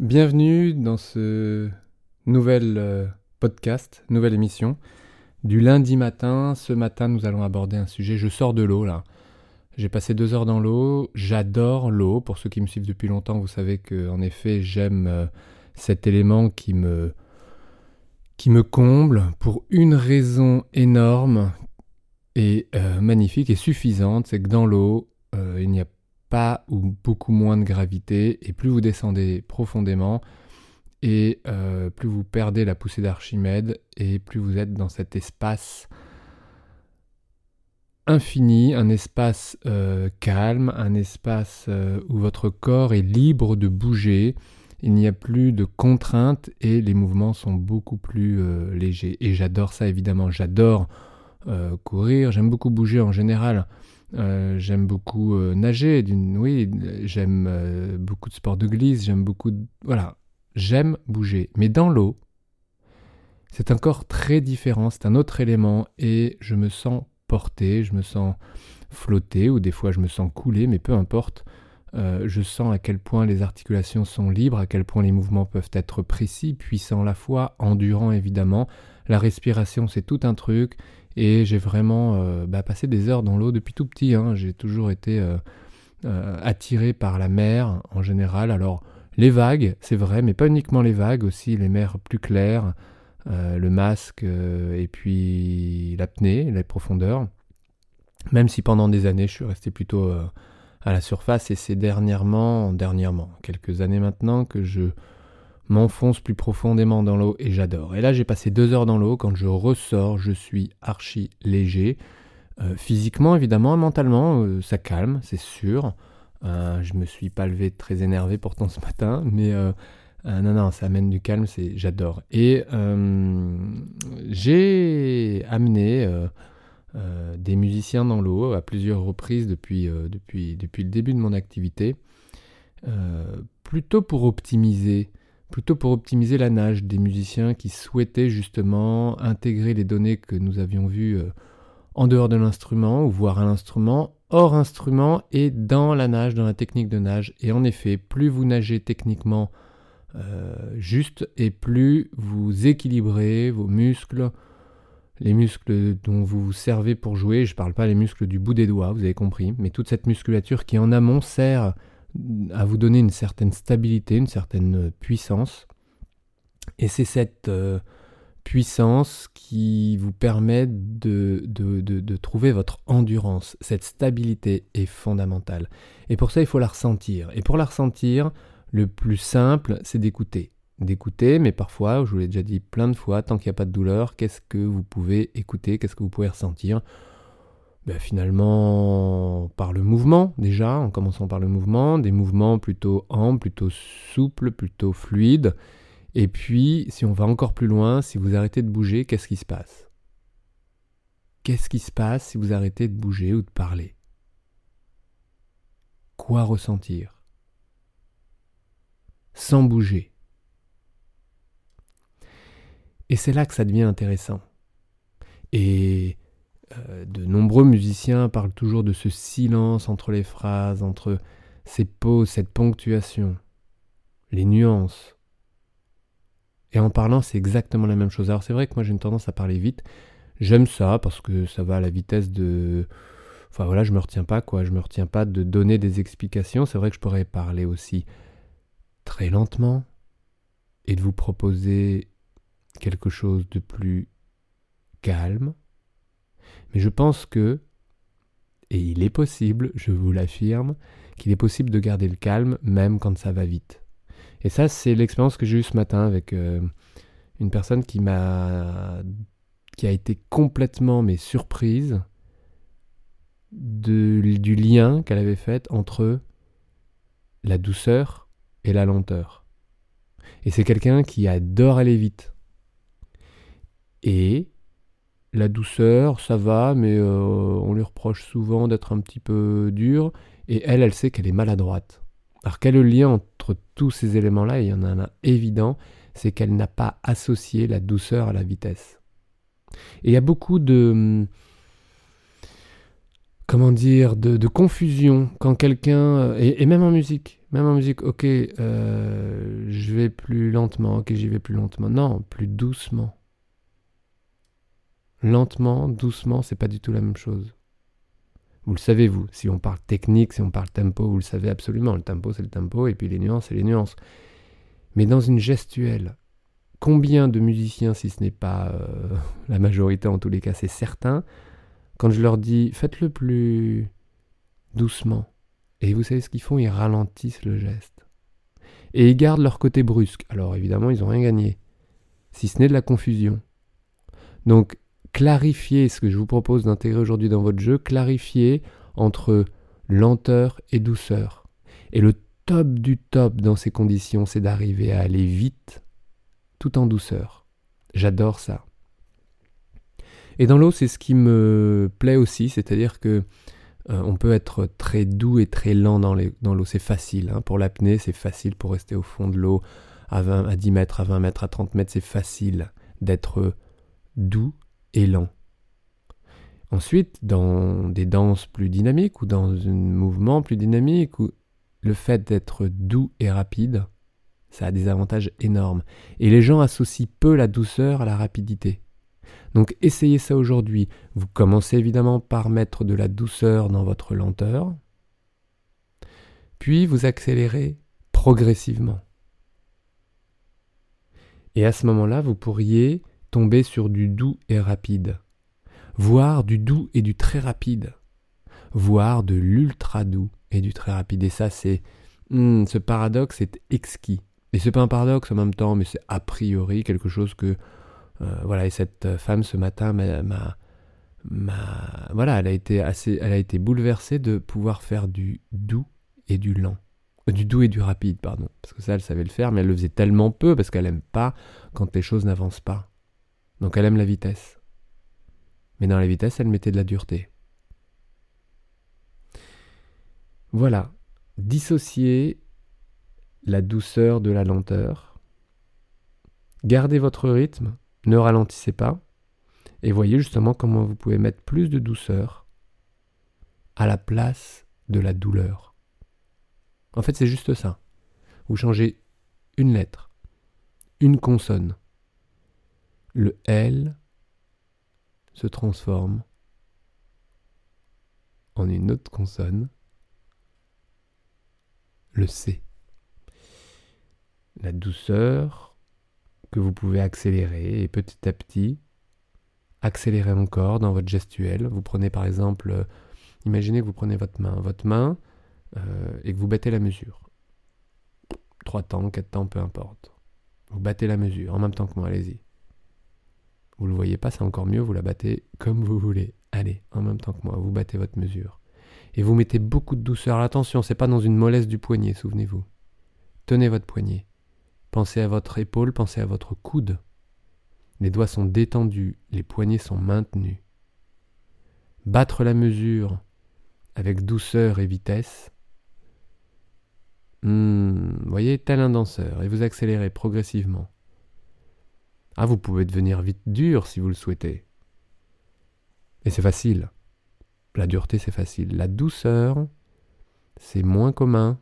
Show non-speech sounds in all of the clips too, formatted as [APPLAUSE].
Bienvenue dans ce nouvel euh, podcast, nouvelle émission du lundi matin. Ce matin, nous allons aborder un sujet. Je sors de l'eau là. J'ai passé deux heures dans l'eau. J'adore l'eau. Pour ceux qui me suivent depuis longtemps, vous savez que en effet, j'aime euh, cet élément qui me qui me comble pour une raison énorme et euh, magnifique et suffisante, c'est que dans l'eau, il n'y a pas ou beaucoup moins de gravité, et plus vous descendez profondément, et euh, plus vous perdez la poussée d'Archimède, et plus vous êtes dans cet espace infini, un espace euh, calme, un espace euh, où votre corps est libre de bouger, il n'y a plus de contraintes et les mouvements sont beaucoup plus légers. Et j'adore ça évidemment, j'adore courir, j'aime beaucoup bouger en général. Euh, j'aime beaucoup euh, nager, oui, j'aime euh, beaucoup de sports de glisse, j'aime beaucoup de... Voilà, j'aime bouger. Mais dans l'eau, c'est encore très différent, c'est un autre élément et je me sens porté, je me sens flotter ou des fois je me sens couler, mais peu importe. je sens à quel point les articulations sont libres, à quel point les mouvements peuvent être précis, puissants à la fois, endurants évidemment. La respiration, c'est tout un truc. Et j'ai vraiment euh, bah, passé des heures dans l'eau depuis tout petit. Hein. J'ai toujours été euh, euh, attiré par la mer en général. Alors les vagues, c'est vrai, mais pas uniquement les vagues, aussi les mers plus claires, le masque et puis l'apnée, les profondeurs. Même si pendant des années je suis resté plutôt à la surface et c'est dernièrement, dernièrement, quelques années maintenant que je m'enfonce plus profondément dans l'eau et j'adore. Et là, j'ai passé deux heures dans l'eau. Quand je ressors, je suis archi léger. Euh, physiquement, évidemment, mentalement, euh, ça calme, c'est sûr. Euh, je me suis pas levé très énervé pourtant [LAUGHS] ce matin, mais non, non, ça amène du calme, j'adore. Et j'ai amené des musiciens dans l'eau à plusieurs reprises depuis, depuis, depuis le début de mon activité, plutôt pour optimiser plutôt pour optimiser la nage des musiciens qui souhaitaient justement intégrer les données que nous avions vues euh, en dehors de l'instrument ou voir à l'instrument, hors instrument et dans la nage, dans la technique de nage. Et en effet, plus vous nagez techniquement euh, juste et plus vous équilibrez vos muscles, les muscles dont vous vous servez pour jouer, je ne parle pas les muscles du bout des doigts, vous avez compris, mais toute cette musculature qui en amont sert à vous donner une certaine stabilité, une certaine puissance. Et c'est cette euh, puissance qui vous permet de, de, de, trouver votre endurance. Cette stabilité est fondamentale. Et pour ça, il faut la ressentir. Et pour la ressentir, le plus simple, c'est d'écouter. D'écouter, mais parfois, je vous l'ai déjà dit plein de fois, tant qu'il n'y a pas de douleur, qu'est-ce que vous pouvez écouter, qu'est-ce que vous pouvez ressentir ben, finalement par le mouvement déjà, en commençant par le mouvement, des mouvements plutôt amples, plutôt souples, plutôt fluides. Et puis, si on va encore plus loin, si vous arrêtez de bouger, qu'est-ce qui se passe? Qu'est-ce qui se passe si vous arrêtez de bouger ou de parler? Quoi ressentir? Sans bouger. Et c'est là que ça devient intéressant. Et euh, de nombreux musiciens parlent toujours de ce silence entre les phrases, entre ces pauses, cette ponctuation, les nuances. Et en parlant, c'est exactement la même chose. Alors c'est vrai que moi j'ai une tendance à parler vite. J'aime ça parce que ça va à la vitesse de... Enfin voilà, je me retiens pas quoi, je me retiens pas de donner des explications. C'est vrai que je pourrais parler aussi très lentement et de vous proposer quelque chose de plus calme, mais je pense que, et il est possible, je vous l'affirme, qu'il est possible de garder le calme même quand ça va vite. Et ça, c'est l'expérience que j'ai eue ce matin avec euh, une personne qui m'a qui a été complètement mais surprise du lien qu'elle avait fait entre la douceur et la lenteur. Et c'est quelqu'un qui adore aller vite. Et la douceur, ça va, mais euh, on lui reproche souvent d'être un petit peu dur. Et elle, elle sait qu'elle est maladroite. Alors quel est le lien entre tous ces éléments-là? Il y en a un évident, c'est qu'elle n'a pas associé la douceur à la vitesse. Et il y a beaucoup de comment dire, de, confusion quand quelqu'un, et, même en musique, même en musique, ok, euh, je vais plus lentement, ok, j'y vais plus lentement. Non, plus doucement. Lentement, doucement, c'est pas du tout la même chose. Vous le savez, vous, si on parle technique, si on parle tempo, vous le savez absolument. Le tempo, c'est le tempo, et puis les nuances, c'est les nuances. Mais dans une gestuelle, combien de musiciens, si ce n'est pas euh, [LAUGHS] la majorité en tous les cas, c'est certain, quand je leur dis faites-le plus doucement, et vous savez ce qu'ils font, ils ralentissent le geste. Et ils gardent leur côté brusque. Alors évidemment, ils n'ont rien gagné, si ce n'est de la confusion. Donc, clarifiez ce que je vous propose d'intégrer aujourd'hui dans votre jeu, clarifiez entre lenteur et douceur. Et le top du top dans ces conditions, c'est d'arriver à aller vite tout en douceur. J'adore ça. Et dans l'eau, c'est ce qui me plaît aussi, c'est-à-dire que euh, on peut être très doux et très lent dans, l'eau. C'est facile. Hein. Pour l'apnée, c'est facile pour rester au fond de l'eau à, 20, à 10 mètres, à 20 mètres, à 30 mètres. C'est facile d'être doux lent. Ensuite, dans des danses plus dynamiques ou dans un mouvement plus dynamique, le fait d'être doux et rapide, ça a des avantages énormes. Et les gens associent peu la douceur à la rapidité. Donc essayez ça aujourd'hui. Vous commencez évidemment par mettre de la douceur dans votre lenteur, puis vous accélérez progressivement. Et à ce moment-là, vous pourriez tomber sur du doux et rapide, voire du doux et du très rapide, voire de l'ultra doux et du très rapide. Et ça, c'est hmm, ce paradoxe est exquis. Et c'est pas un paradoxe en même temps, mais c'est a priori quelque chose que euh, voilà, et cette femme ce matin m'a, voilà, elle a été assez, elle a été bouleversée de pouvoir faire du doux et du lent, euh, du doux et du rapide, pardon, parce que ça elle savait le faire, mais elle le faisait tellement peu parce qu'elle aime pas quand les choses n'avancent pas. Donc elle aime la vitesse. Mais dans la vitesse, elle mettait de la dureté. Voilà, dissocier la douceur de la lenteur. Gardez votre rythme, ne ralentissez pas et voyez justement comment vous pouvez mettre plus de douceur à la place de la douleur. En fait, c'est juste ça. Vous changez une lettre, une consonne. Le L se transforme en une autre consonne, le C. La douceur que vous pouvez accélérer et petit à petit accélérer encore dans votre gestuelle. Vous prenez par exemple, euh, imaginez que vous prenez votre main, votre main euh, et que vous battez la mesure. Trois temps, quatre temps, peu importe. Vous battez la mesure en même temps que moi, allez-y. Vous le voyez pas, c'est encore mieux, vous la battez comme vous voulez. Allez, en même temps que moi, vous battez votre mesure. Et vous mettez beaucoup de douceur. Attention, c'est pas dans une mollesse du poignet, souvenez-vous. Tenez votre poignet. Pensez à votre épaule, pensez à votre coude. Les doigts sont détendus, les poignets sont maintenus. Battre la mesure avec douceur et vitesse. Hmm, voyez, tel un danseur, et vous accélérez progressivement. Ah, vous pouvez devenir vite dur si vous le souhaitez. Et c'est facile. La dureté, c'est facile. La douceur, c'est moins commun.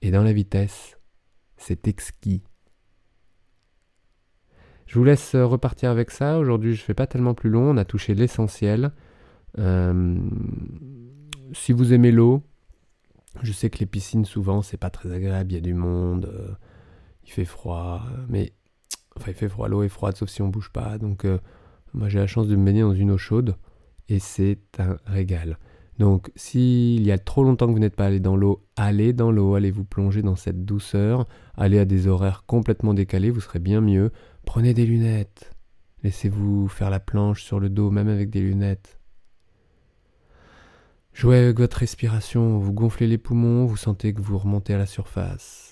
Et dans la vitesse, c'est exquis. Je vous laisse euh, repartir avec ça. Aujourd'hui, je ne fais pas tellement plus long. On a touché l'essentiel. Euh, si vous aimez l'eau, je sais que les piscines, souvent, c'est pas très agréable. Il y a du monde, euh, il fait froid. Mais, enfin, il fait froid. L'eau est froide, sauf si on bouge pas. Donc, moi, j'ai la chance de me baigner dans une eau chaude. Et c'est un régal. Donc, s'il y a trop longtemps que vous n'êtes pas allé dans l'eau, allez dans l'eau, allez vous plonger dans cette douceur, allez à des horaires complètement décalés, vous serez bien mieux. Prenez des lunettes, laissez-vous faire la planche sur le dos, même avec des lunettes. Jouez avec votre respiration, vous gonflez les poumons, vous sentez que vous remontez à la surface.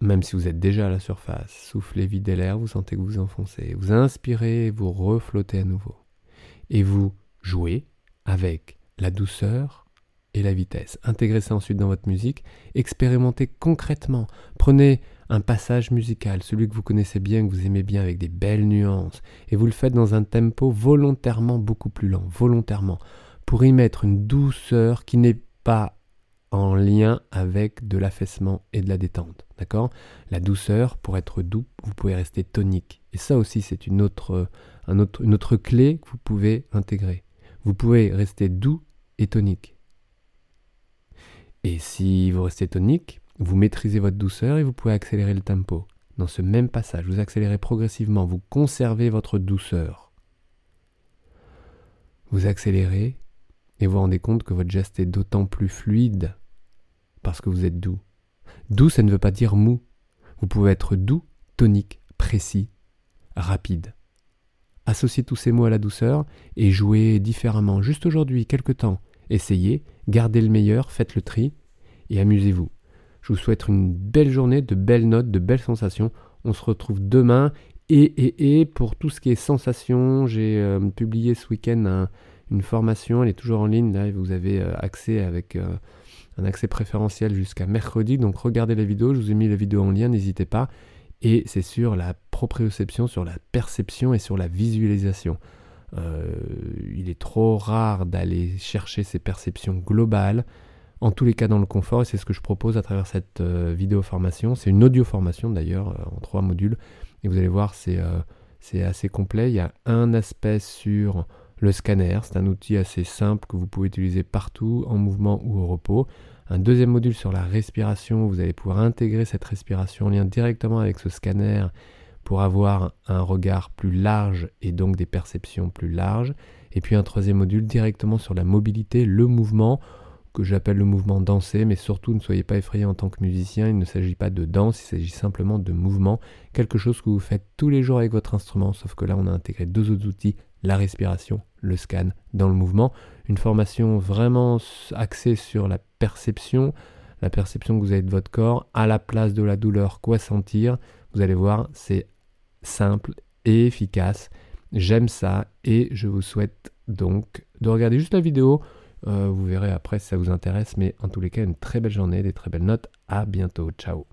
Même si vous êtes déjà à la surface, soufflez, videz l'air, vous sentez que vous enfoncez. Vous inspirez, vous reflottez à nouveau. Et vous jouez avec la douceur et la vitesse. Intégrez ça ensuite dans votre musique, expérimentez concrètement. Prenez un passage musical, celui que vous connaissez bien, que vous aimez bien, avec des belles nuances, et vous le faites dans un tempo volontairement beaucoup plus lent, volontairement, pour y mettre une douceur qui n'est pas en lien avec de l'affaissement et de la détente. D'accord? La douceur, pour être doux, vous pouvez rester tonique. Et ça aussi, c'est une autre, un autre, une autre clé que vous pouvez intégrer. Vous pouvez rester doux et tonique. Et si vous restez tonique, vous maîtrisez votre douceur et vous pouvez accélérer le tempo. Dans ce même passage, vous accélérez progressivement, vous conservez votre douceur. Vous accélérez et vous rendez compte que votre geste est d'autant plus fluide parce que vous êtes doux. Doux, ça ne veut pas dire mou. Vous pouvez être doux, tonique, précis, rapide. Associez tous ces mots à la douceur et jouez différemment. Juste aujourd'hui, quelque temps. Essayez, gardez le meilleur, faites le tri et amusez-vous. Je vous souhaite une belle journée, de belles notes, de belles sensations. On se retrouve demain. Et, et, et pour tout ce qui est sensations, j'ai euh, publié ce week-end une formation. Elle est toujours en ligne. Là, vous avez euh, accès avec euh, un accès préférentiel jusqu'à mercredi. Donc regardez la vidéo. Je vous ai mis la vidéo en lien. N'hésitez pas. Et c'est sur la proprioception, sur la perception et sur la visualisation. il est trop rare d'aller chercher ces perceptions globales en tous les cas dans le confort, et c'est ce que je propose à travers cette euh, vidéo formation. C'est une audio formation d'ailleurs, euh, en trois modules, et vous allez voir, euh, c'est assez complet. Il y a un aspect sur le scanner, c'est un outil assez simple que vous pouvez utiliser partout, en mouvement ou au repos. Un deuxième module sur la respiration, vous allez pouvoir intégrer cette respiration en lien directement avec ce scanner pour avoir un regard plus large et donc des perceptions plus larges. Et puis un troisième module directement sur la mobilité, le mouvement que j'appelle le mouvement danser, mais surtout ne soyez pas effrayés en tant que musicien, il ne s'agit pas de danse, il s'agit simplement de mouvement, quelque chose que vous faites tous les jours avec votre instrument, sauf que là on a intégré deux autres outils, la respiration, le scan dans le mouvement, une formation vraiment axée sur la perception, la perception que vous avez de votre corps, à la place de la douleur, quoi sentir, vous allez voir, c'est simple et efficace, j'aime ça et je vous souhaite donc de regarder juste la vidéo, euh, vous verrez après si ça vous intéresse, mais en tous les cas, une très belle journée, des très belles notes. À bientôt. Ciao.